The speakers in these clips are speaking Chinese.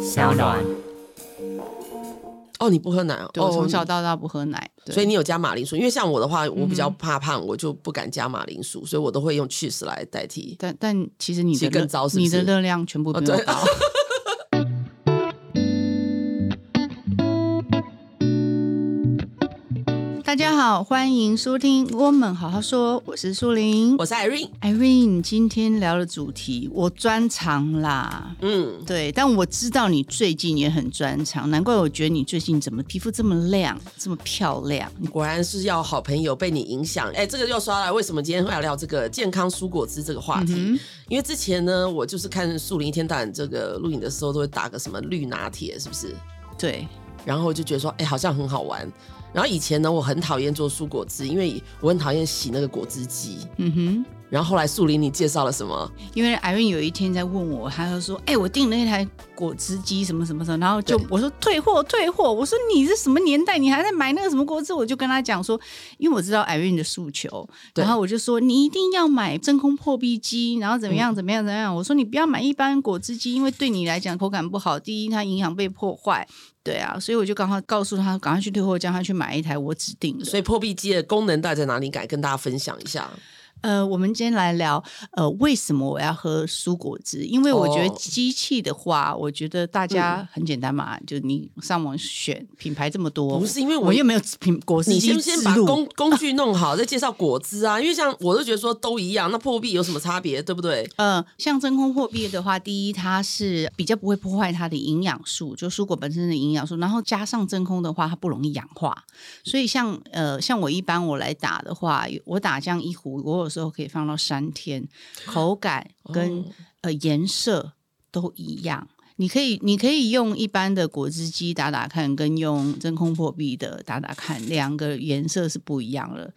小暖。哦，你不喝奶哦？对，我从小到大不喝奶，所以你有加马铃薯。因为像我的话，我比较怕胖，我就不敢加马铃薯，所以我都会用 cheese 来代替。但但其实你的更糟，你的热量全部比我高。大家好，欢迎收听《我们好好说》，我是苏玲，我是 Irene。Irene，今天聊的主题我专长啦，嗯，对，但我知道你最近也很专长，难怪我觉得你最近怎么皮肤这么亮，这么漂亮？果然是要好朋友被你影响。哎，这个又刷来，为什么今天会来聊这个健康蔬果汁这个话题？嗯、因为之前呢，我就是看树林一天到晚这个录影的时候，都会打个什么绿拿铁，是不是？对，然后就觉得说，哎，好像很好玩。然后以前呢，我很讨厌做蔬果汁，因为我很讨厌洗那个果汁机。嗯哼。然后后来树林，你介绍了什么？因为 Irene 有一天在问我，他就说：“哎，我订了一台果汁机，什么什么什么。”然后就我说退货退货。我说你是什么年代？你还在买那个什么果汁？我就跟他讲说，因为我知道 Irene 的诉求，然后我就说你一定要买真空破壁机，然后怎么样怎么样怎么样。我说你不要买一般果汁机，因为对你来讲口感不好。第一，它营养被破坏。对啊，所以我就赶快告诉他，赶快去退货，叫他去买一台我指定的。所以破壁机的功能到底在哪里？改跟大家分享一下。呃，我们今天来聊，呃，为什么我要喝蔬果汁？因为我觉得机器的话，哦、我觉得大家很简单嘛，嗯、就你上网选品牌这么多，不是因为我，我又没有品果汁机，你先先把工工具弄好，再介绍果汁啊。因为像我都觉得说都一样，那破壁有什么差别，对不对？呃，像真空破壁的话，第一它是比较不会破坏它的营养素，就蔬果本身的营养素，然后加上真空的话，它不容易氧化。所以像呃像我一般我来打的话，我打这样一壶，我有时候可以放到三天，口感跟、哦、呃颜色都一样。你可以你可以用一般的果汁机打打看，跟用真空破壁的打打看，两个颜色是不一样的。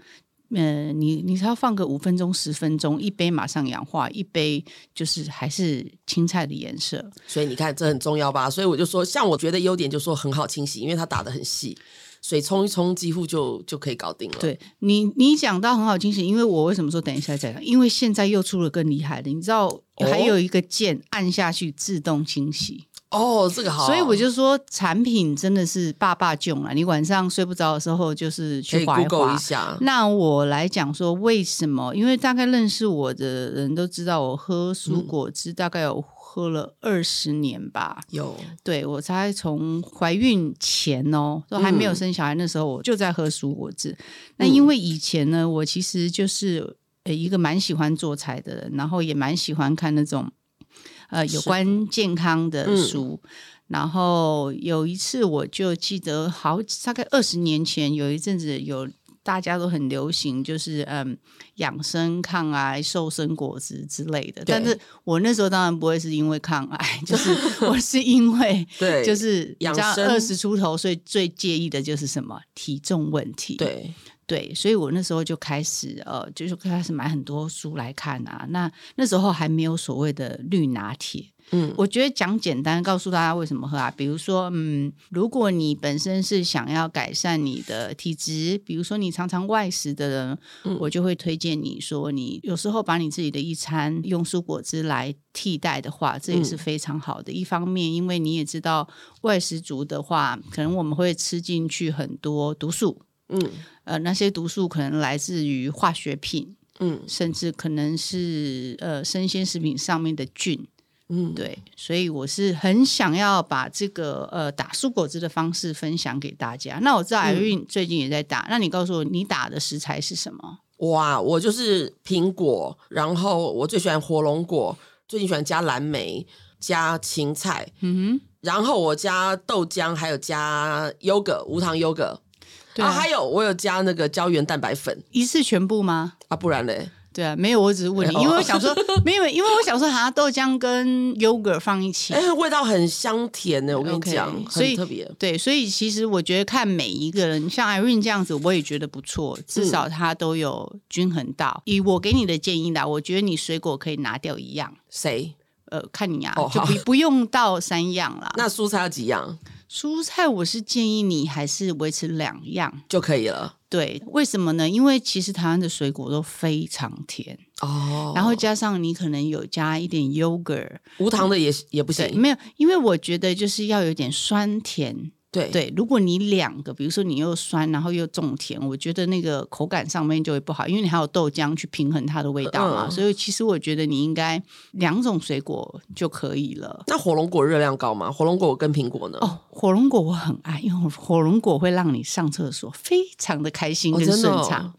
嗯、呃，你你只要放个五分钟十分钟，一杯马上氧化，一杯就是还是青菜的颜色。所以你看这很重要吧？所以我就说，像我觉得优点就说很好清洗，因为它打的很细。水冲一冲，几乎就就可以搞定了。对你，你讲到很好清洗，因为我为什么说等一下再讲？因为现在又出了更厉害的，你知道还有一个键按下去自动清洗。哦，这个好。所以我就说产品真的是爸爸囧了。你晚上睡不着的时候，就是去滑一滑。一下。那我来讲说为什么？因为大概认识我的人都知道，我喝蔬果汁大概有。喝了二十年吧，有对我才从怀孕前哦，都还没有生小孩，那时候我就在喝蔬果汁。嗯、那因为以前呢，我其实就是呃一个蛮喜欢做菜的人，然后也蛮喜欢看那种呃有关健康的书。嗯、然后有一次，我就记得好大概二十年前，有一阵子有。大家都很流行，就是嗯，养生抗癌、瘦身果汁之类的。但是我那时候当然不会是因为抗癌，就是 我是因为对，就是养生二十出头，所以最介意的就是什么体重问题。对对，所以我那时候就开始呃，就是开始买很多书来看啊。那那时候还没有所谓的绿拿铁。嗯，我觉得讲简单，告诉大家为什么喝啊？比如说，嗯，如果你本身是想要改善你的体质，比如说你常常外食的人，嗯，我就会推荐你说，你有时候把你自己的一餐用蔬果汁来替代的话，这也是非常好的。嗯，一方面，因为你也知道，外食族的话，可能我们会吃进去很多毒素，嗯，呃，那些毒素可能来自于化学品，嗯，甚至可能是呃生鲜食品上面的菌。嗯，对，所以我是很想要把这个呃打蔬果汁的方式分享给大家。那我知道 Irene 最近也在打，嗯、那你告诉我，你打的食材是什么？哇，我就是苹果，然后我最喜欢火龙果，最近喜欢加蓝莓，加芹菜，嗯哼，然后我加豆浆，还有加优格，无糖优格，对啊，还有我有加那个胶原蛋白粉，一次全部吗？啊，不然嘞？对啊，没有，我只是问你，因为我想说，没有，因为我想说，好像豆浆跟 yogurt 放一起，哎，味道很香甜呢。我跟你讲，所以特别。对，所以其实我觉得看每一个人，像 Irene 这样子，我也觉得不错，至少它都有均衡到。以我给你的建议啦，我觉得你水果可以拿掉一样。谁？呃，看你啊，就不 不用到三样啦。那蔬菜要几样？蔬菜我是建议你还是维持两样就可以了。对，为什么呢？因为其实台湾的水果都非常甜哦，然后加上你可能有加一点 yogurt，无糖的也也不行。没有，因为我觉得就是要有点酸甜。对对，如果你两个，比如说你又酸，然后又重甜，我觉得那个口感上面就会不好，因为你还有豆浆去平衡它的味道嘛。嗯、所以其实我觉得你应该两种水果就可以了。那火龙果热量高吗？火龙果跟苹果呢？哦，火龙果我很爱，因为火龙果会让你上厕所非常的开心跟顺畅。哦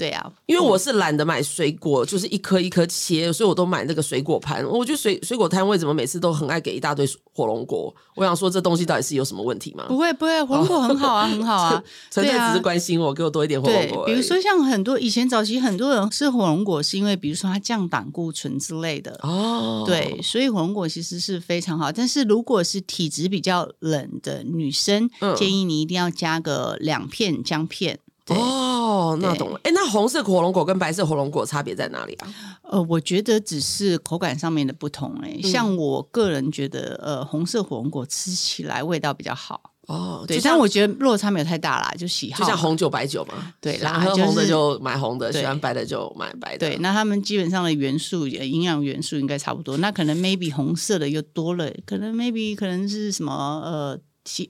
对啊，因为我是懒得买水果，就是一颗一颗切，所以我都买那个水果盘。我觉得水水果摊位怎么每次都很爱给一大堆火龙果？我想说这东西到底是有什么问题吗？不会不会，火龙果很好啊，很好啊。纯粹只是关心我，给我多一点火龙果。比如说像很多以前早期很多人吃火龙果，是因为比如说它降胆固醇之类的哦。对，所以火龙果其实是非常好。但是如果是体质比较冷的女生，嗯、建议你一定要加个两片姜片。哦，那懂了。哎，那红色火龙果跟白色火龙果差别在哪里啊？呃，我觉得只是口感上面的不同。哎，像我个人觉得，呃，红色火龙果吃起来味道比较好。哦，对，但我觉得落差没有太大啦，就喜好，就像红酒、白酒嘛。对，然后喝红的就买红的，喜欢白的就买白的。对，那他们基本上的元素、营养元素应该差不多。那可能 maybe 红色的又多了，可能 maybe 可能是什么呃。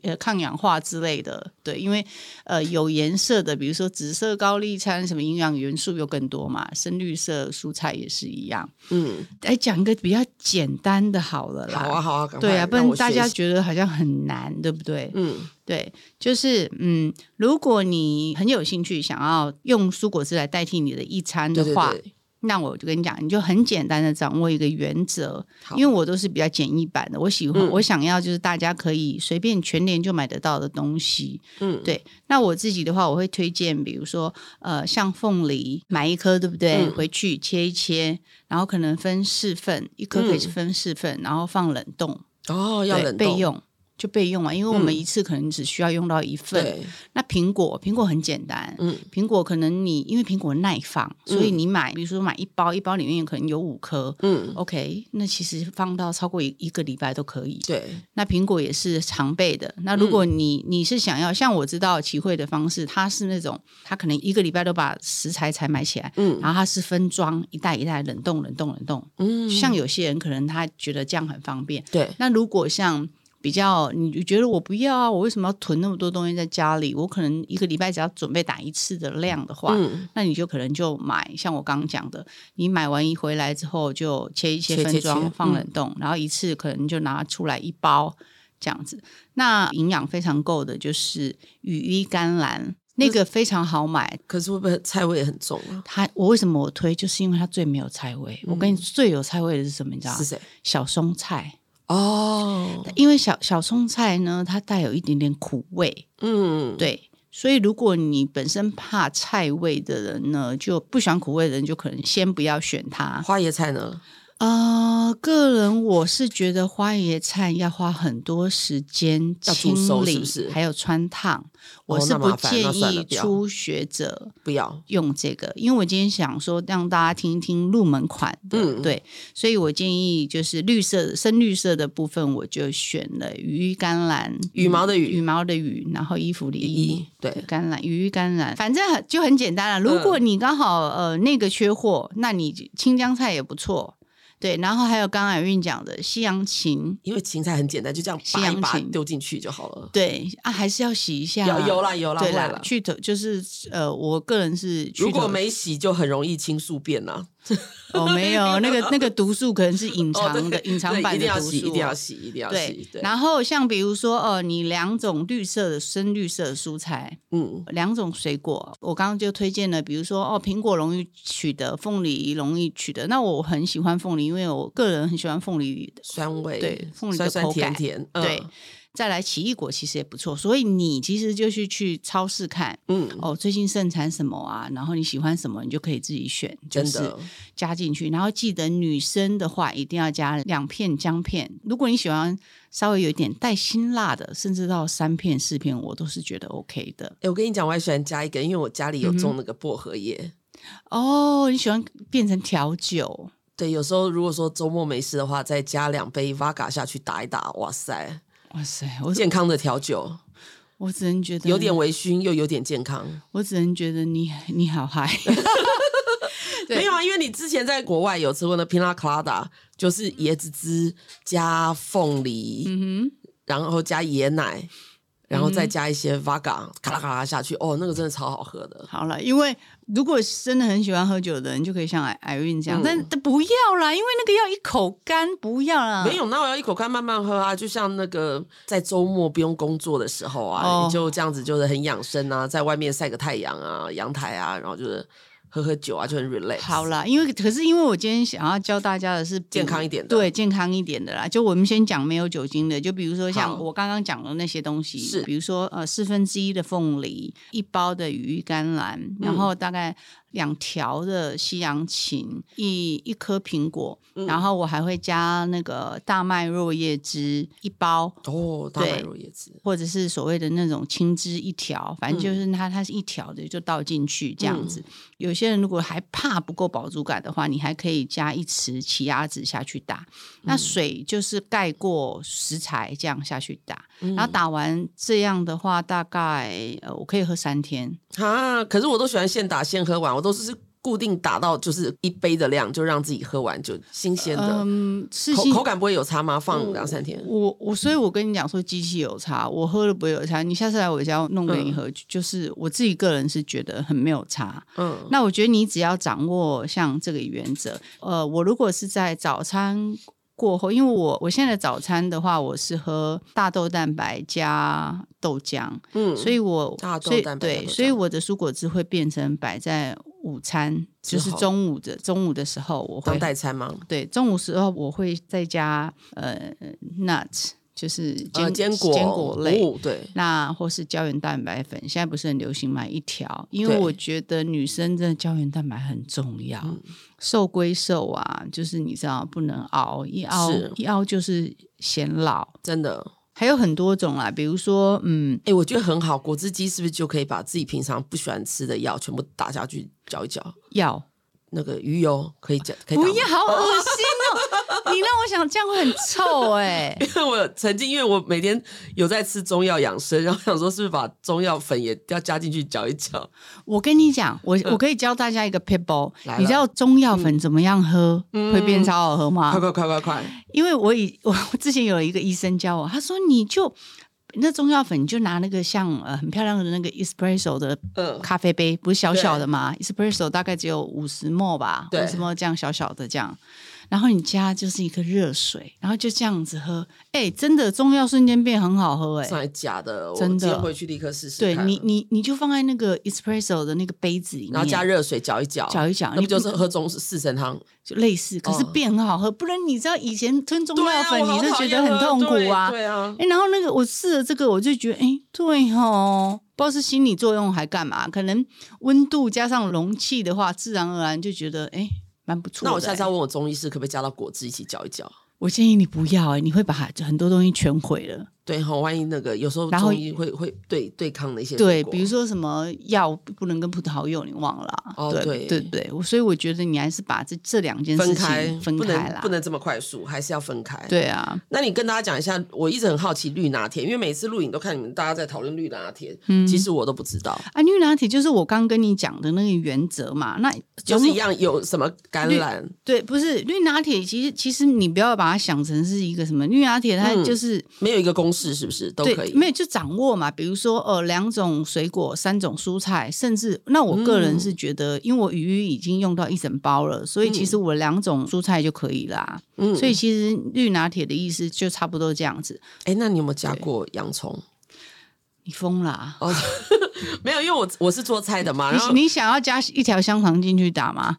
呃，抗氧化之类的，对，因为呃有颜色的，比如说紫色高丽参，什么营养元素又更多嘛，深绿色蔬菜也是一样。嗯，来讲一个比较简单的好了啦。好啊，好啊，对啊，不然大家觉得好像很难，对不对？嗯，对，就是嗯，如果你很有兴趣想要用蔬果汁来代替你的一餐的话。对对对那我就跟你讲，你就很简单的掌握一个原则，因为我都是比较简易版的，我喜欢、嗯、我想要就是大家可以随便全年就买得到的东西，嗯，对。那我自己的话，我会推荐，比如说呃，像凤梨，买一颗，对不对？嗯、回去切一切，然后可能分四份，一颗可以分四份，嗯、然后放冷冻。哦，要冷冻备用。就备用啊，因为我们一次可能只需要用到一份。嗯、那苹果，苹果很简单，嗯，苹果可能你因为苹果耐放，嗯、所以你买，比如说买一包，一包里面可能有五颗，嗯，OK，那其实放到超过一一个礼拜都可以。对，那苹果也是常备的。那如果你你是想要像我知道齐慧的方式，它是那种它可能一个礼拜都把食材采买起来，嗯，然后它是分装一袋一袋冷冻冷冻冷冻，嗯，像有些人可能他觉得这样很方便，对。那如果像比较，你觉得我不要啊？我为什么要囤那么多东西在家里？我可能一个礼拜只要准备打一次的量的话，嗯、那你就可能就买像我刚刚讲的，你买完一回来之后就切一切分装放冷冻，嗯、然后一次可能就拿出来一包这样子。那营养非常够的就是羽衣甘蓝，那个非常好买，可是会不会菜味也很重啊？它我为什么我推？就是因为它最没有菜味。嗯、我跟你最有菜味的是什么？你知道吗？是谁？小松菜。哦，因为小小葱菜呢，它带有一点点苦味，嗯，对，所以如果你本身怕菜味的人呢，就不喜欢苦味的人，就可能先不要选它。花椰菜呢？呃，个人我是觉得花椰菜要花很多时间清理，是是还有穿烫。哦、我是不建议初学者不要用这个，因为我今天想说让大家听一听入门款的，嗯、对，所以我建议就是绿色、深绿色的部分，我就选了羽衣甘蓝，羽毛的羽，羽毛的羽，然后衣服的衣，对，甘蓝，羽衣甘蓝，反正就很简单了。如果你刚好呃那个缺货，那你青江菜也不错。对，然后还有刚刚 Irene 讲的西洋芹，因为芹菜很简单，就这样拔一拔丢进去就好了。对啊，还是要洗一下。有有啦有啦，对啦，去头就是呃，我个人是如果没洗就很容易青素变呐。哦，没有，那个那个毒素可能是隐藏的，隐藏版的毒素，一定要洗，一定要洗。对，然后像比如说，哦，你两种绿色的深绿色的蔬菜，嗯，两种水果，我刚刚就推荐了，比如说哦，苹果容易取得，凤梨容易取得，那我很喜欢凤梨，因为我个人很喜欢凤梨的酸味，对，凤梨的口感，甜，对。再来奇异果其实也不错，所以你其实就是去超市看，嗯，哦，最近盛产什么啊？然后你喜欢什么，你就可以自己选，就是加进去。然后记得女生的话一定要加两片姜片，如果你喜欢稍微有一点带辛辣的，甚至到三片四片，我都是觉得 OK 的。哎，我跟你讲，我还喜欢加一个，因为我家里有种那个薄荷叶。嗯、哦，你喜欢变成调酒？对，有时候如果说周末没事的话，再加两杯 Vodka 下去打一打，哇塞！哇塞！我健康的调酒，我只能觉得有点微醺，又有点健康。我只能觉得你你好嗨。没有啊，因为你之前在国外有吃过那 Pina Colada，就是椰子汁加凤梨，嗯哼，然后加椰奶。然后再加一些 Vaga，咔啦咔啦下去，哦，那个真的超好喝的。好了，因为如果真的很喜欢喝酒的人，就可以像艾艾韵这样，嗯、但但不要啦，因为那个要一口干，不要啦。没有，那我要一口干慢慢喝啊，就像那个在周末不用工作的时候啊，哦、你就这样子就是很养生啊，在外面晒个太阳啊，阳台啊，然后就是。喝喝酒啊，就很 relax。好啦，因为可是因为我今天想要教大家的是健康一点的，对，健康一点的啦。就我们先讲没有酒精的，就比如说像我刚刚讲的那些东西，是比如说呃四分之一的凤梨，一包的羽衣甘蓝，嗯、然后大概。两条的西洋芹，一一颗苹果，嗯、然后我还会加那个大麦若叶汁一包哦，大麦若叶汁，或者是所谓的那种青汁一条，反正就是它它是一条的，就倒进去这样子。嗯、有些人如果还怕不够饱足感的话，你还可以加一匙奇亚籽下去打，嗯、那水就是盖过食材这样下去打，嗯、然后打完这样的话，大概呃我可以喝三天啊。可是我都喜欢现打现喝完。我都是固定打到就是一杯的量，就让自己喝完就新鲜的。嗯，是口口感不会有差吗？放两三天。我我所以，我跟你讲说，机器有差，我喝了不会有差。你下次来我家弄给你喝，嗯、就是我自己个人是觉得很没有差。嗯，那我觉得你只要掌握像这个原则，呃，我如果是在早餐过后，因为我我现在的早餐的话，我是喝大豆蛋白加豆浆，嗯，所以我大豆蛋白对，所以我的蔬果汁会变成摆在午餐，就是中午的中午的时候，我会当代餐吗？对，中午时候我会再加呃 nuts。就是坚、呃、坚果坚果类，哦、对，那或是胶原蛋白粉，现在不是很流行买一条？因为我觉得女生真的胶原蛋白很重要。瘦归瘦啊，就是你知道不能熬，一熬一熬就是显老，真的。还有很多种啦，比如说，嗯，哎、欸，我觉得很好，果汁机是不是就可以把自己平常不喜欢吃的药全部打下去搅一搅？药那个鱼油可以加，可以不要，好恶心哦。你让我想这样会很臭哎、欸，因为我曾经因为我每天有在吃中药养生，然后想说是不是把中药粉也要加进去搅一搅。我跟你讲，我我可以教大家一个撇步，你知道中药粉怎么样喝、嗯、会变超好喝吗？快快快快快！因为我以 我之前有一个医生教我，他说你就那中药粉，你就拿那个像呃很漂亮的那个 espresso 的咖啡杯，不是小小的吗？espresso 大概只有五十 ml 吧，五十 ml 这样小小的这样。然后你加就是一个热水，然后就这样子喝，哎，真的中药瞬间变很好喝，哎，真的假的？真的，回去立刻试试。对你，你你就放在那个 espresso 的那个杯子里面，然后加热水搅一搅，搅一搅，那不就是喝中式四神汤？就类似，可是变很好喝。不然你知道以前吞中药粉，你是觉得很痛苦啊？对啊。哎，然后那个我试了这个，我就觉得，哎，对哦，不知道是心理作用还干嘛？可能温度加上容器的话，自然而然就觉得，哎。蛮不错。那我下次要问我中医师，可不可以加到果汁一起搅一搅？我建议你不要哎、欸，你会把很多东西全毁了。对，好，万一那个有时候中医会会对对抗的一些对，比如说什么药不能跟葡萄柚，你忘了？哦，对对对，所以我觉得你还是把这这两件事情分开，分开了，不能这么快速，还是要分开。对啊，那你跟大家讲一下，我一直很好奇绿拿铁，因为每次录影都看你们大家在讨论绿拿铁，嗯其实我都不知道啊。绿拿铁就是我刚跟你讲的那个原则嘛，那就是一样有什么橄榄？对，不是绿拿铁，其实其实你不要把它想成是一个什么绿拿铁，它就是没有一个公式，是不是都可以？没有就掌握嘛，比如说呃两种水果、三种蔬菜，甚至那我个人是觉得，嗯、因为我鱼已经用到一整包了，所以其实我两种蔬菜就可以啦。嗯，所以其实绿拿铁的意思就差不多这样子。哎，那你有没有加过洋葱？你疯了、啊？哦，没有，因为我我是做菜的嘛。然后你，你想要加一条香肠进去打吗？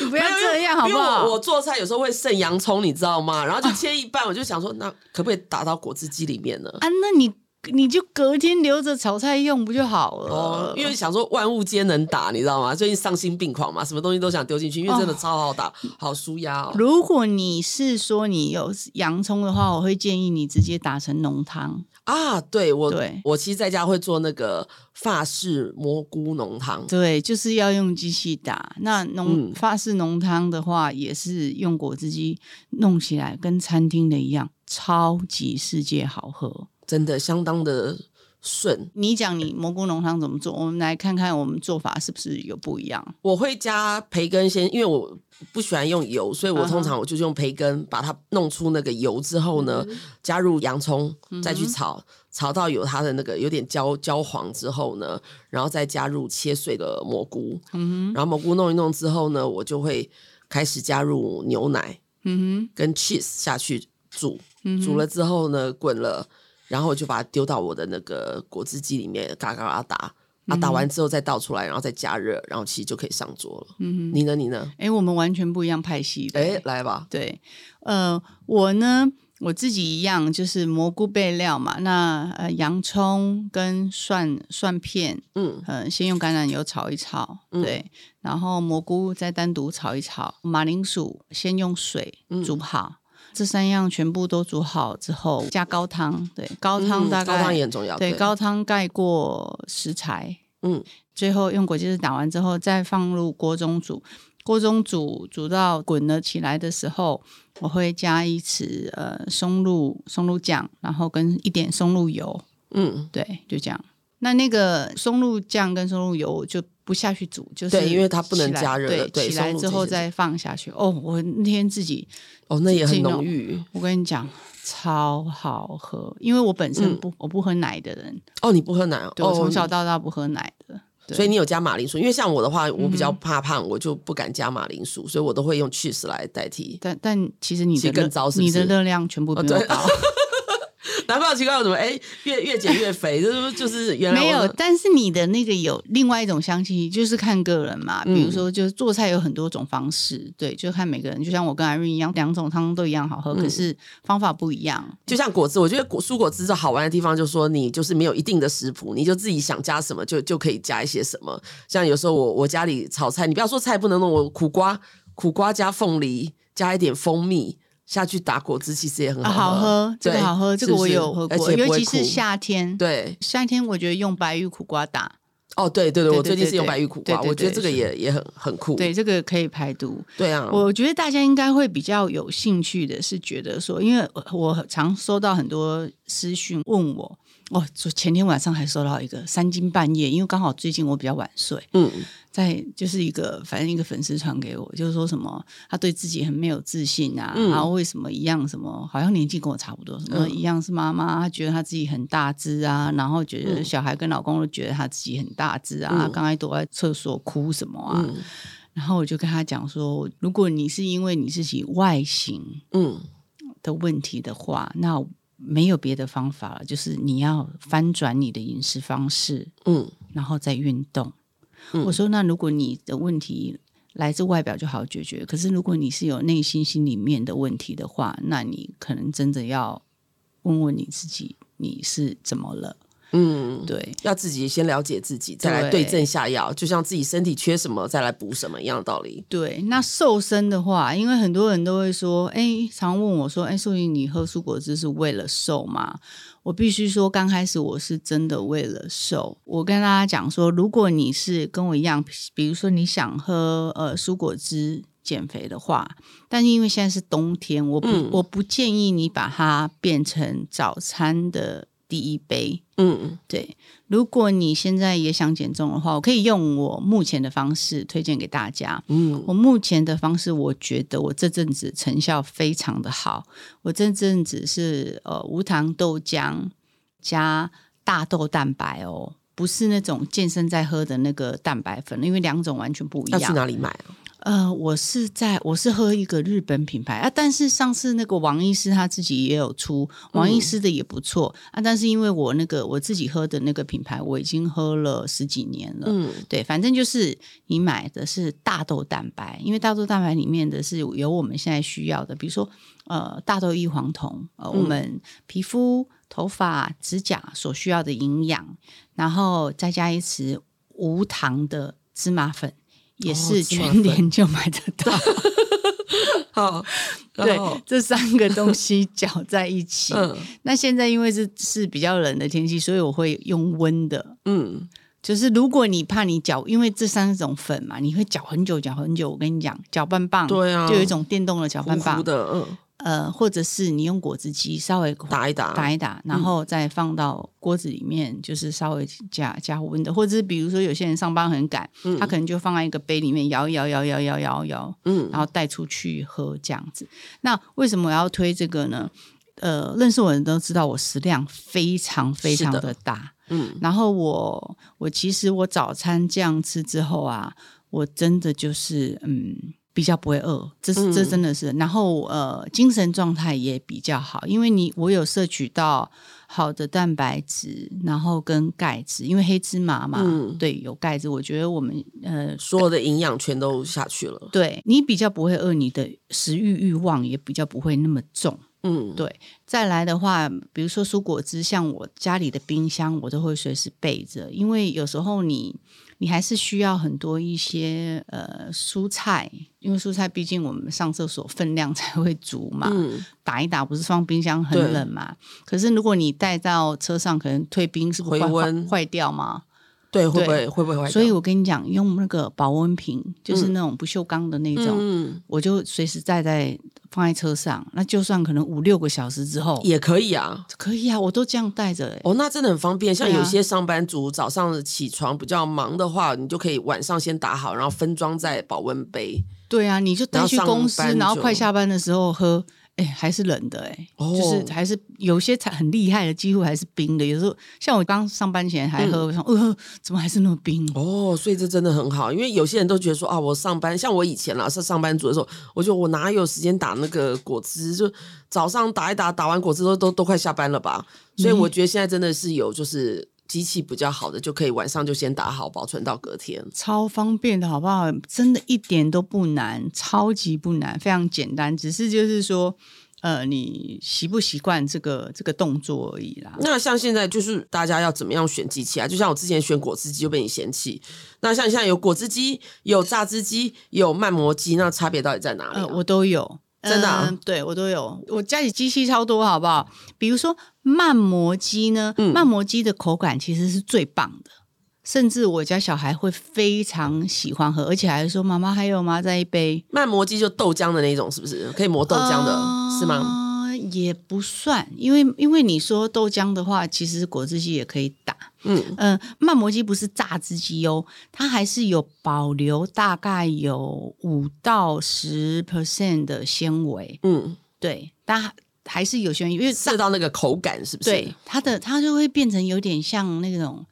你不要这样好不好？我，我做菜有时候会剩洋葱，你知道吗？然后就切一半，我就想说，那可不可以打到果汁机里面呢？啊，那你你就隔天留着炒菜用不就好了？哦，因为想说万物皆能打，你知道吗？最近丧心病狂嘛，什么东西都想丢进去，因为真的超好打，哦、好舒压哦。如果你是说你有洋葱的话，我会建议你直接打成浓汤。啊，对我，对。我其实在家会做那个法式蘑菇浓汤，对，就是要用机器打。那浓、嗯、法式浓汤的话，也是用果汁机弄起来，跟餐厅的一样，超级世界好喝，真的相当的顺。你讲你蘑菇浓汤怎么做？我们来看看我们做法是不是有不一样。我会加培根先，因为我不喜欢用油，所以我通常我就是用培根把它弄出那个油之后呢，嗯、加入洋葱再去炒，嗯、炒到有它的那个有点焦焦黄之后呢，然后再加入切碎的蘑菇，嗯、然后蘑菇弄一弄之后呢，我就会开始加入牛奶，嗯、跟 cheese 下去煮，嗯、煮了之后呢，滚了。然后我就把它丢到我的那个果汁机里面，嘎嘎嘎打，啊，打完之后再倒出来，然后再加热，然后其实就可以上桌了。嗯哼，你呢？你呢？哎，我们完全不一样派系的。哎，来吧。对，呃，我呢，我自己一样，就是蘑菇备料嘛。那呃，洋葱跟蒜蒜片，嗯，呃，先用橄榄油炒一炒，对，嗯、然后蘑菇再单独炒一炒，马铃薯先用水煮好。嗯这三样全部都煮好之后，加高汤，对，高汤大概、嗯、高汤也很重要，对，对。高汤盖过食材，嗯，最后用果汁打完之后，再放入锅中煮，锅中煮煮到滚了起来的时候，我会加一匙呃松露松露酱，然后跟一点松露油，嗯，对，就这样。那那个松露酱跟松露油就不下去煮，就是对，因为它不能加热的，对，起来之后再放下去。哦，我那天自己哦，那也很浓郁。我跟你讲，超好喝，因为我本身不、嗯、我不喝奶的人。哦，你不喝奶哦？对，我从小到大不喝奶的，所以你有加马铃薯。因为像我的话，我比较怕胖，我就不敢加马铃薯，所以我都会用 cheese 来代替。但但其实你的更糟是是，你的热量全部比我高。哦难怪奇怪，为什么哎，越越减越肥，就是就是原来没有。但是你的那个有另外一种香气，就是看个人嘛。比如说，就是做菜有很多种方式，对，就看每个人。就像我跟 Irene 一样，两种汤都一样好喝，可是方法不一样。就像果汁，我觉得果蔬果汁最好玩的地方，就是说你就是没有一定的食谱，你就自己想加什么就就可以加一些什么。像有时候我我家里炒菜，你不要说菜不能弄，我苦瓜苦瓜加凤梨加一点蜂蜜。下去打果汁其实也很好喝，好喝，这个好喝，这个我有喝过，尤其是夏天。对，夏天我觉得用白玉苦瓜打。哦，对对对，我最近是用白玉苦瓜，我觉得这个也也很很酷。对，这个可以排毒。对啊，我觉得大家应该会比较有兴趣的是，觉得说，因为我常收到很多私讯问我，哦，前天晚上还收到一个三更半夜，因为刚好最近我比较晚睡，嗯。在就是一个，反正一个粉丝传给我，就是说什么他对自己很没有自信啊，嗯、然后为什么一样什么，好像年纪跟我差不多，什么一样是妈妈，他觉得他自己很大只啊，然后觉得小孩跟老公都觉得他自己很大只啊，刚才躲在厕所哭什么啊，嗯、然后我就跟他讲说，如果你是因为你自己外形嗯。的问题的话，嗯、那没有别的方法了，就是你要翻转你的饮食方式，嗯，然后再运动。我说：“那如果你的问题来自外表就好解决，可是如果你是有内心心里面的问题的话，那你可能真的要问问你自己，你是怎么了？嗯，对，要自己先了解自己，再来对症下药，就像自己身体缺什么再来补什么一样的道理。对，那瘦身的话，因为很多人都会说，哎，常问我说，哎，素云，你喝蔬果汁是为了瘦吗？”我必须说，刚开始我是真的为了瘦。我跟大家讲说，如果你是跟我一样，比如说你想喝呃蔬果汁减肥的话，但是因为现在是冬天，我不、嗯、我不建议你把它变成早餐的。第一杯，嗯，对。如果你现在也想减重的话，我可以用我目前的方式推荐给大家。嗯，我目前的方式，我觉得我这阵子成效非常的好。我这阵子是呃无糖豆浆加大豆蛋白哦，不是那种健身在喝的那个蛋白粉，因为两种完全不一样。要去哪里买啊？呃，我是在我是喝一个日本品牌啊，但是上次那个王医师他自己也有出，王医师的也不错、嗯、啊，但是因为我那个我自己喝的那个品牌，我已经喝了十几年了，嗯，对，反正就是你买的是大豆蛋白，因为大豆蛋白里面的是有我们现在需要的，比如说呃大豆异黄酮，呃，我们皮肤、头发、指甲所需要的营养，然后再加一匙无糖的芝麻粉。也是全年就买得到，好，对，这三个东西搅在一起。嗯，那现在因为是是比较冷的天气，所以我会用温的。嗯，就是如果你怕你搅，因为这三种粉嘛，你会搅很久，搅很久。我跟你讲，搅拌棒，对啊，就有一种电动的搅拌棒的，嗯。呃，或者是你用果汁机稍微打一打，打一打，然后再放到锅子里面，嗯、就是稍微加加温的，或者是比如说有些人上班很赶，嗯、他可能就放在一个杯里面摇一摇摇摇摇摇摇，嗯，然后带出去喝这样子。那为什么我要推这个呢？呃，认识我的人都知道我食量非常非常的大，嗯，然后我我其实我早餐这样吃之后啊，我真的就是嗯。比较不会饿，这是这真的是，嗯、然后呃，精神状态也比较好，因为你我有摄取到好的蛋白质，然后跟钙质，因为黑芝麻嘛，嗯、对，有钙质，我觉得我们呃所有的营养全都下去了，对，你比较不会饿，你的食欲欲望也比较不会那么重，嗯，对。再来的话，比如说蔬果汁，像我家里的冰箱，我都会随时备着，因为有时候你。你还是需要很多一些呃蔬菜，因为蔬菜毕竟我们上厕所分量 才会足嘛。嗯、打一打不是放冰箱很冷嘛？可是如果你带到车上，可能退冰是不是会坏坏掉吗？对，会不会会不会坏掉？所以我跟你讲，用那个保温瓶，就是那种不锈钢的那种，嗯、我就随时带在放在车上。那就算可能五六个小时之后也可以啊，可以啊，我都这样带着、欸。哦，那真的很方便。像有些上班族早上起床比较忙的话，你就可以晚上先打好，然后分装在保温杯。对啊，你就带去公司，然后，然后快下班的时候喝。哎，还是冷的哎，哦、就是还是有些才很厉害的，几乎还是冰的。有时候像我刚上班前还喝，嗯、我想，呃，怎么还是那么冰？哦，所以这真的很好，因为有些人都觉得说啊，我上班像我以前啦是上班族的时候，我就我哪有时间打那个果汁？就早上打一打，打完果汁都都都快下班了吧？所以我觉得现在真的是有就是机器比较好的，就可以晚上就先打好，保存到隔天，超方便的，好不好？真的一点都不难，超级不难，非常简单，只是就是说。呃，你习不习惯这个这个动作而已啦。那像现在就是大家要怎么样选机器啊？就像我之前选果汁机就被你嫌弃。那像现在有果汁机、有榨汁机、有慢磨机，那差别到底在哪里、啊？呃，我都有，真的、啊呃，对我都有。我家里机器超多，好不好？比如说慢磨机呢，嗯、慢磨机的口感其实是最棒的。甚至我家小孩会非常喜欢喝，而且还说：“妈妈还有吗？再一杯。”慢磨机就豆浆的那种，是不是可以磨豆浆的？呃、是吗？也不算，因为因为你说豆浆的话，其实果汁机也可以打。嗯嗯、呃，慢磨机不是榨汁机哦，它还是有保留大概有五到十 percent 的纤维。嗯，对，但还是有些人，因为吃到那个口感是不是？对，它的它就会变成有点像那种。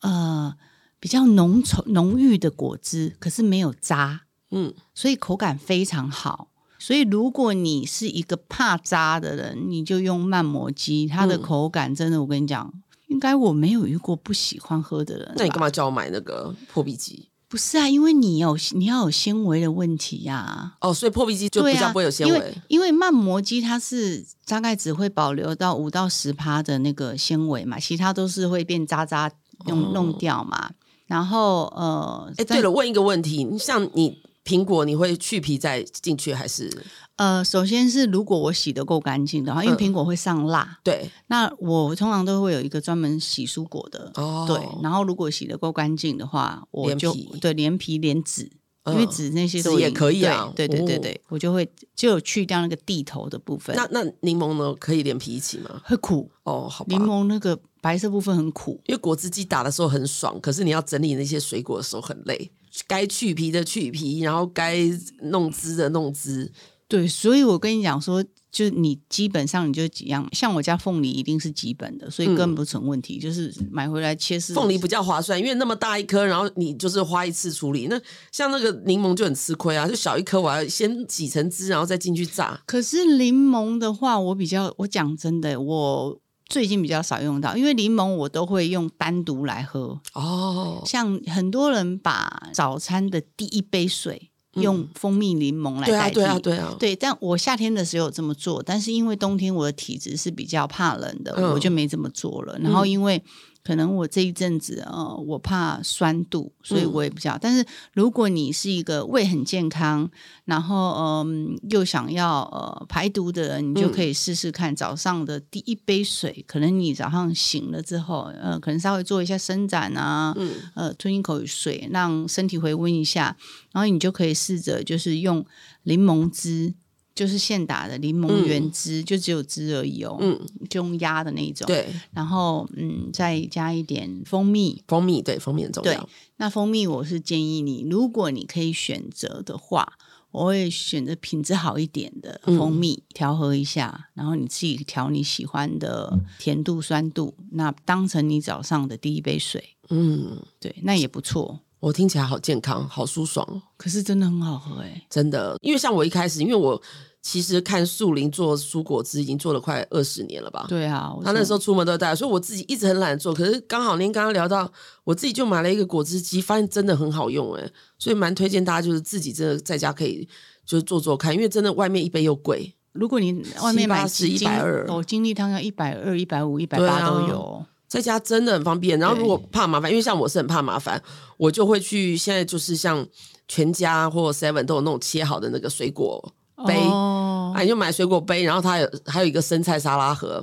呃，比较浓稠浓郁的果汁，可是没有渣，嗯，所以口感非常好。所以如果你是一个怕渣的人，你就用慢磨机，它的口感真的，我跟你讲，嗯、应该我没有遇过不喜欢喝的人。那你干嘛叫我买那个破壁机？不是啊，因为你有你要有纤维的问题呀、啊。哦，所以破壁机就比较不会有纤维。因为因为慢磨机它是大概只会保留到五到十趴的那个纤维嘛，其他都是会变渣渣。弄弄掉嘛，哦、然后呃，哎，对了，问一个问题，像你苹果，你会去皮再进去还是？呃，首先是如果我洗得够干净的话，因为苹果会上蜡，嗯、对，那我通常都会有一个专门洗蔬果的，哦，对，然后如果洗得够干净的话，我就对连皮连籽。因为籽那些都也可以啊，对对对对，我就会就有去掉那个蒂头的部分。那那柠檬呢？可以连皮一起吗？会苦哦，好。柠檬那个白色部分很苦，因为果汁机打的时候很爽，可是你要整理那些水果的时候很累，该去皮的去皮，然后该弄汁的弄汁。对，所以我跟你讲说。就你基本上你就几样，像我家凤梨一定是基本的，所以根本不成问题。嗯、就是买回来切丝，凤梨比较划算，因为那么大一颗，然后你就是花一次处理。那像那个柠檬就很吃亏啊，就小一颗，我要先挤成汁，然后再进去榨。可是柠檬的话，我比较，我讲真的，我最近比较少用到，因为柠檬我都会用单独来喝。哦，像很多人把早餐的第一杯水。用蜂蜜柠檬来代替，对啊，对啊，对啊，对。但我夏天的时候有这么做，但是因为冬天我的体质是比较怕冷的，嗯、我就没这么做了。然后因为。可能我这一阵子呃，我怕酸度，所以我也不知道。嗯、但是如果你是一个胃很健康，然后嗯、呃，又想要呃排毒的人，你就可以试试看早上的第一杯水。嗯、可能你早上醒了之后，呃，可能稍微做一下伸展啊，嗯、呃，吞一口水，让身体回温一下，然后你就可以试着就是用柠檬汁。就是现打的柠檬原汁，嗯、就只有汁而已哦。嗯，就用压的那一种。对，然后嗯，再加一点蜂蜜。蜂蜜对，蜂蜜很重要。对，那蜂蜜我是建议你，如果你可以选择的话，我会选择品质好一点的蜂蜜，嗯、调和一下，然后你自己调你喜欢的甜度、酸度，那当成你早上的第一杯水。嗯，对，那也不错。我听起来好健康，好舒爽哦。可是真的很好喝哎，真的。因为像我一开始，因为我其实看树林做蔬果汁已经做了快二十年了吧？对啊，他那时候出门都带，所以我自己一直很懒做。可是刚好您刚刚聊到，我自己就买了一个果汁机，发现真的很好用哎，所以蛮推荐大家，就是自己真的在家可以就是做做看，因为真的外面一杯又贵。如果你外面买是一百二，哦，精力汤要一百二、一百五、一百八都有。在家真的很方便，然后如果怕麻烦，因为像我是很怕麻烦，我就会去现在就是像全家或 Seven 都有那种切好的那个水果杯，哦、啊，你就买水果杯，然后它有还有一个生菜沙拉盒，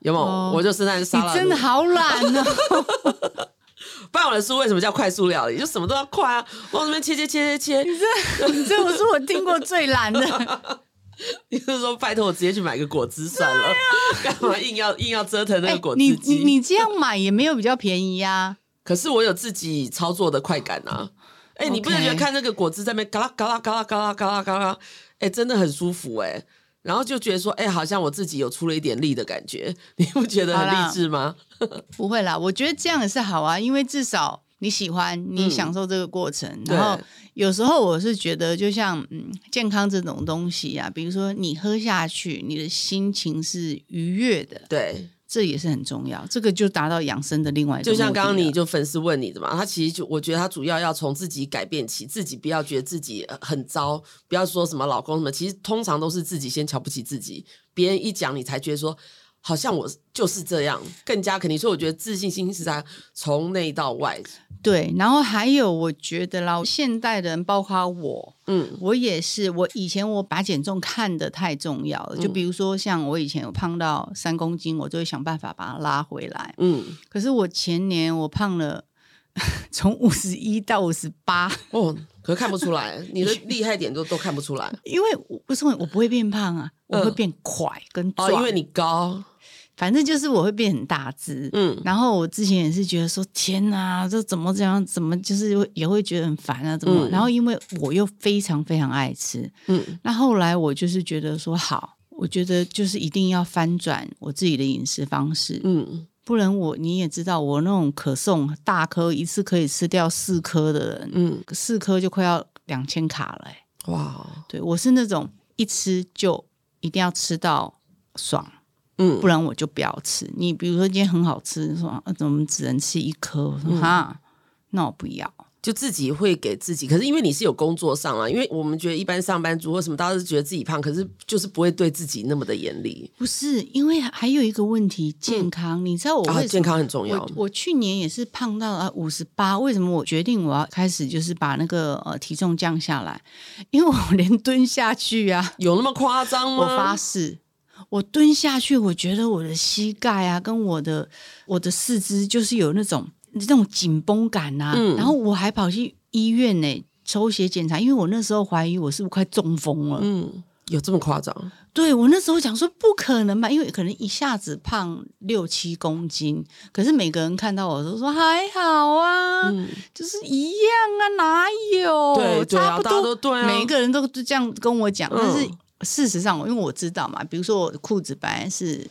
有没有？哦、我就生菜沙拉。你真的好懒哦！不然我的书为什么叫快速料理？就什么都要快啊，往那边切切切切切。你这你这我是我听过最懒的。你是说拜托我直接去买个果汁算了，干、啊、嘛硬要硬要折腾那个果汁机？你你你这样买也没有比较便宜呀、啊。可是我有自己操作的快感啊！哎、欸你不能觉得看那个果汁在那嘎啦嘎啦嘎啦嘎啦嘎啦嘎啦，哎、欸，真的很舒服哎、欸。然后就觉得说，哎、欸，好像我自己有出了一点力的感觉，你不觉得很励志吗？不会啦，我觉得这样也是好啊，因为至少。你喜欢，你享受这个过程，嗯、然后有时候我是觉得，就像嗯，健康这种东西啊，比如说你喝下去，你的心情是愉悦的，对，这也是很重要。这个就达到养生的另外一个。就像刚刚你就粉丝问你的嘛，他其实就我觉得他主要要从自己改变起，自己不要觉得自己很糟，不要说什么老公什么，其实通常都是自己先瞧不起自己，别人一讲你才觉得说。好像我就是这样，更加肯定。所以我觉得自信心是在从内到外。对，然后还有我觉得啦，现代人包括我，嗯，我也是。我以前我把减重看得太重要了，就比如说像我以前有胖到三公斤，我就会想办法把它拉回来。嗯，可是我前年我胖了，从五十一到五十八。哦，可是看不出来，你的厉害点都都看不出来。因为为什么我不会变胖啊？我会变快跟壮，哦，因为你高。反正就是我会变很大只，嗯，然后我之前也是觉得说天哪，这怎么这样？怎么就是也会觉得很烦啊？怎么？嗯、然后因为我又非常非常爱吃，嗯，那后来我就是觉得说好，我觉得就是一定要翻转我自己的饮食方式，嗯，不然我你也知道我那种可颂大颗一次可以吃掉四颗的人，嗯，四颗就快要两千卡了，欸，哇，对我是那种一吃就一定要吃到爽。嗯，不然我就不要吃。你比如说今天很好吃，说怎么只能吃一颗？我说哈，嗯、那我不要。就自己会给自己，可是因为你是有工作上啊，因为我们觉得一般上班族或什么，大家都是觉得自己胖，可是就是不会对自己那么的严厉。不是，因为还有一个问题，健康。嗯、你知道我为什健康很重要。我，我去年也是胖到啊五十八，为什么我决定我要开始就是把那个呃体重降下来？因为我连蹲下去啊，有那么夸张吗？我发誓。我蹲下去，我觉得我的膝盖啊，跟我的我的四肢就是有那种那种紧绷感呐、啊。嗯、然后我还跑去医院呢抽血检查，因为我那时候怀疑我是不是快中风了。嗯，有这么夸张？对，我那时候想说不可能吧，因为可能一下子胖六七公斤，可是每个人看到我都说还好啊，嗯、就是一样啊，哪有？对，对啊、差不多都对啊，每一个人都这样跟我讲，嗯、但是。事实上，因为我知道嘛，比如说我的裤子本来是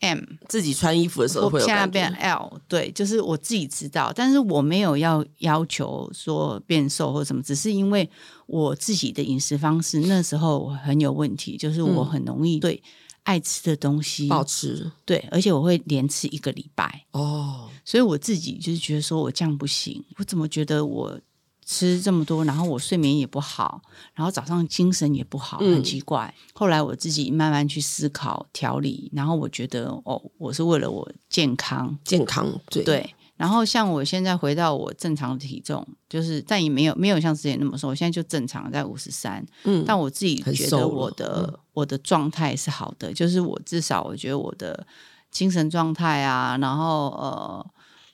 M，自己穿衣服的时候会有现在变 L，对，就是我自己知道，但是我没有要要求说变瘦或什么，只是因为我自己的饮食方式那时候很有问题，就是我很容易对爱吃的东西暴吃，对，而且我会连吃一个礼拜。哦，所以我自己就是觉得说我这样不行，我怎么觉得我。吃这么多，然后我睡眠也不好，然后早上精神也不好，很奇怪。嗯、后来我自己慢慢去思考调理，然后我觉得哦，我是为了我健康，健康对。对。然后像我现在回到我正常的体重，就是但也没有没有像之前那么瘦，我现在就正常在五十三。嗯。但我自己觉得我的、嗯、我的状态是好的，就是我至少我觉得我的精神状态啊，然后呃。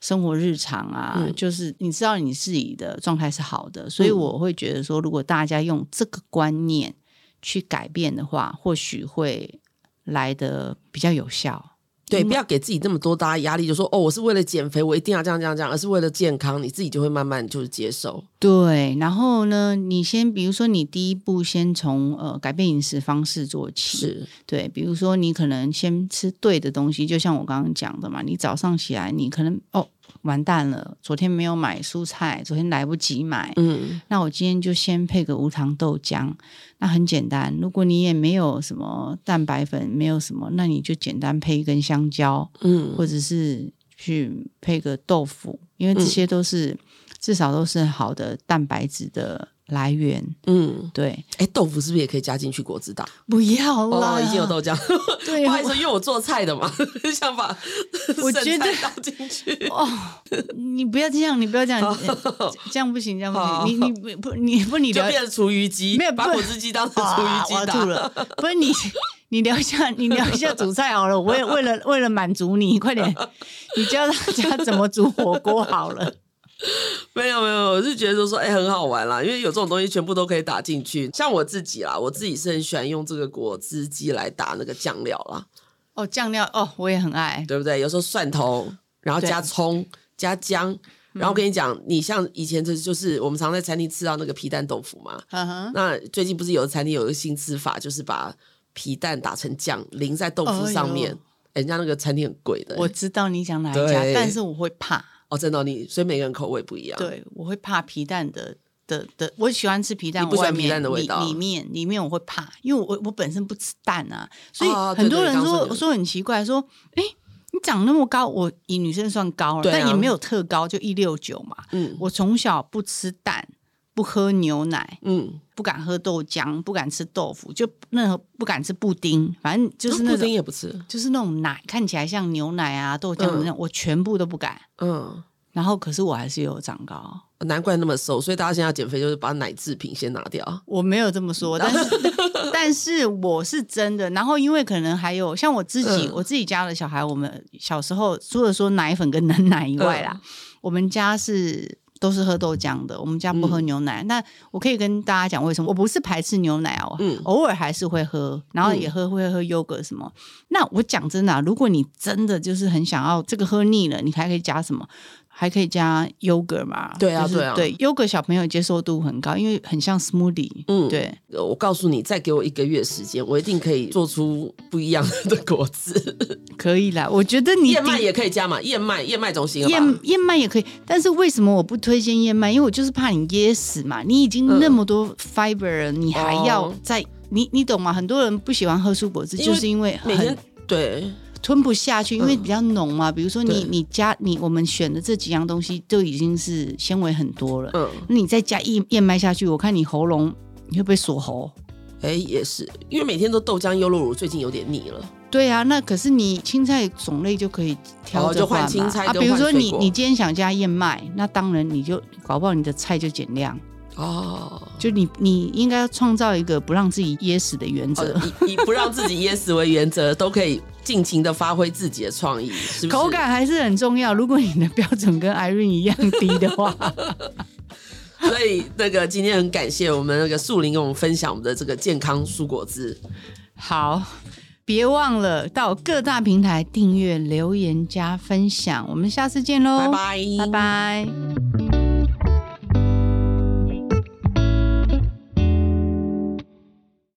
生活日常啊，嗯、就是你知道你自己的状态是好的，所以我会觉得说，如果大家用这个观念去改变的话，或许会来的比较有效。对，不要给自己这么多大压力，就说哦，我是为了减肥，我一定要这样这样这样，而是为了健康，你自己就会慢慢就是接受。对，然后呢，你先比如说，你第一步先从呃改变饮食方式做起，是对，比如说你可能先吃对的东西，就像我刚刚讲的嘛，你早上起来你可能哦。完蛋了！昨天没有买蔬菜，昨天来不及买。嗯，那我今天就先配个无糖豆浆。那很简单，如果你也没有什么蛋白粉，没有什么，那你就简单配一根香蕉。嗯，或者是去配个豆腐，因为这些都是、嗯、至少都是好的蛋白质的。来源，嗯，对，哎，豆腐是不是也可以加进去果汁打？不要了，哦，已经有豆浆。对，不好意思，因为我做菜的嘛，想把我觉得倒进去。哦，你不要这样，你不要这样，这样不行，这样不行。你你不你不你就变成厨余机，没有把果汁机当成厨余机打了。不是你，你聊一下，你聊一下煮菜好了。我也为了为了满足你，快点，你教大家怎么煮火锅好了。没有没有，我是觉得说说哎、欸、很好玩啦，因为有这种东西全部都可以打进去。像我自己啦，我自己是很喜欢用这个果汁机来打那个酱料啦。哦，酱料哦，我也很爱，对不对？有时候蒜头，然后加葱、加姜，然后我跟你讲，你像以前这就是我们常在餐厅吃到那个皮蛋豆腐嘛。那最近不是有的餐厅有一个新吃法，就是把皮蛋打成酱淋在豆腐上面。人家那个餐厅很贵的、欸。我知道你讲哪一家，但是我会怕。哦，真的，你所以每个人口味不一样。对，我会怕皮蛋的的的，我喜欢吃皮蛋，你不喜欢皮蛋的味道。里面里面我会怕，因为我我本身不吃蛋啊，所以很多人说、说很奇怪，说哎，你长那么高，我以女生算高了，啊、但也没有特高，就一六九嘛。嗯，我从小不吃蛋。不喝牛奶，嗯，不敢喝豆浆，不敢吃豆腐，就任何不敢吃布丁，反正就是那种布丁也不吃，就是那种奶看起来像牛奶啊豆浆的那种，嗯、我全部都不敢，嗯，然后可是我还是有长高，难怪那么瘦，所以大家现在要减肥就是把奶制品先拿掉。我没有这么说，但是但是我是真的，然后因为可能还有像我自己，嗯、我自己家的小孩，我们小时候除了说奶粉跟冷 奶以外啦，嗯、我们家是。都是喝豆浆的，我们家不喝牛奶。嗯、那我可以跟大家讲为什么？我不是排斥牛奶哦，嗯、偶尔还是会喝，然后也喝、嗯、会喝优格什么。那我讲真的、啊，如果你真的就是很想要这个喝腻了，你还可以加什么？还可以加优格嘛？对啊，对啊，对，优格小朋友接受度很高，因为很像 smoothie。嗯，对。我告诉你，再给我一个月时间，我一定可以做出不一样的果汁。可以啦，我觉得你燕麦也可以加嘛，燕麦燕麦总行。燕燕麦也可以，但是为什么我不推荐燕麦？因为我就是怕你噎死嘛。你已经那么多 fiber，、嗯、你还要再、哦、你你懂吗？很多人不喜欢喝蔬果汁，就是因为很每天对。吞不下去，因为比较浓嘛。嗯、比如说你你加你我们选的这几样东西都已经是纤维很多了，嗯，那你再加燕燕麦下去，我看你喉咙你会不会锁喉？哎、欸，也是，因为每天都豆浆优酪乳，最近有点腻了。对啊，那可是你青菜种类就可以挑着换嘛。哦、青菜啊，比如说你你今天想加燕麦，那当然你就搞不好你的菜就减量。哦，就你你应该要创造一个不让自己噎死的原则，哦、以以不让自己噎死为原则，都可以尽情的发挥自己的创意，是不是？口感还是很重要。如果你的标准跟 Irene 一样低的话，所以那个今天很感谢我们那个树林跟我们分享我们的这个健康蔬果汁。好，别忘了到各大平台订阅、留言、加分享。我们下次见喽，拜拜，拜拜。